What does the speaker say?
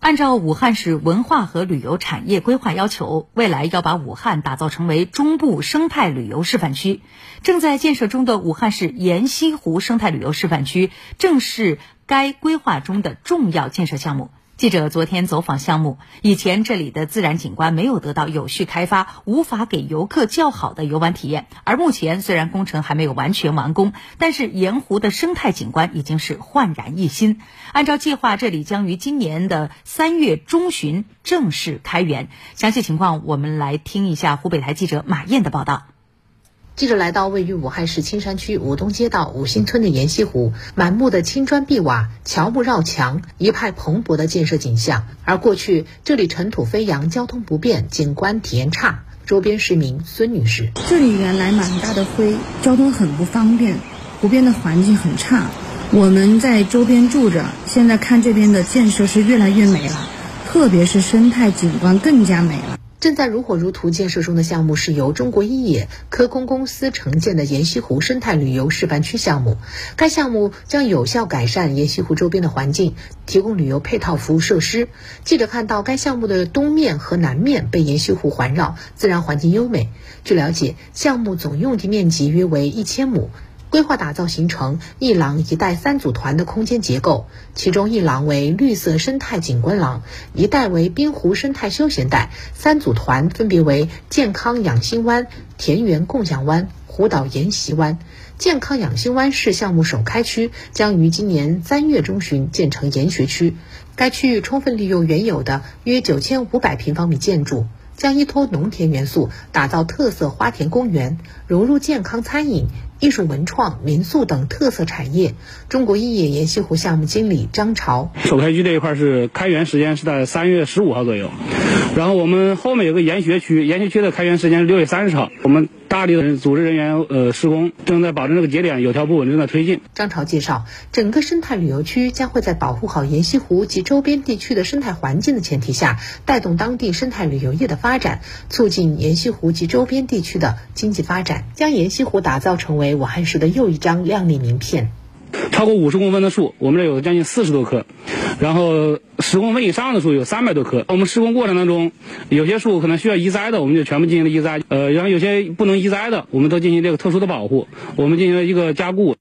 按照武汉市文化和旅游产业规划要求，未来要把武汉打造成为中部生态旅游示范区。正在建设中的武汉市沿西湖生态旅游示范区，正是该规划中的重要建设项目。记者昨天走访项目，以前这里的自然景观没有得到有序开发，无法给游客较好的游玩体验。而目前虽然工程还没有完全完工，但是盐湖的生态景观已经是焕然一新。按照计划，这里将于今年的三月中旬正式开园。详细情况，我们来听一下湖北台记者马燕的报道。记者来到位于武汉市青山区武东街道五星村的沿溪湖，满目的青砖碧瓦、乔木绕墙，一派蓬勃的建设景象。而过去这里尘土飞扬，交通不便，景观体验差。周边市民孙女士：这里原来满大的灰，交通很不方便，湖边的环境很差。我们在周边住着，现在看这边的建设是越来越美了，特别是生态景观更加美了。正在如火如荼建设中的项目是由中国一冶科工公司承建的沿溪湖生态旅游示范区项目。该项目将有效改善沿溪湖周边的环境，提供旅游配套服务设施。记者看到，该项目的东面和南面被沿溪湖环绕，自然环境优美。据了解，项目总用地面积约为一千亩。规划打造形成一廊一带三组团的空间结构，其中一廊为绿色生态景观廊，一带为滨湖生态休闲带，三组团分别为健康养心湾、田园共享湾、湖岛沿袭湾。健康养心湾是项目首开区，将于今年三月中旬建成研学区。该区域充分利用原有的约九千五百平方米建筑。将依托农田元素打造特色花田公园，融入健康餐饮、艺术文创、民宿等特色产业。中国一冶盐溪湖项目经理张朝，首开区这一块是开园时间是在三月十五号左右，然后我们后面有个研学区，研学区的开园时间是六月三十号。我们大力的组织人员呃施工，正在保证这个节点有条不紊正在推进。张朝介绍，整个生态旅游区将会在保护好沿溪湖及周边地区的生态环境的前提下，带动当地生态旅游业的发展，促进沿溪湖及周边地区的经济发展，将沿溪湖打造成为武汉市的又一张亮丽名片。超过五十公分的树，我们这有将近四十多棵，然后十公分以上的树有三百多棵。我们施工过程当中，有些树可能需要移栽的，我们就全部进行了移栽。呃，然后有些不能移栽的，我们都进行这个特殊的保护，我们进行了一个加固。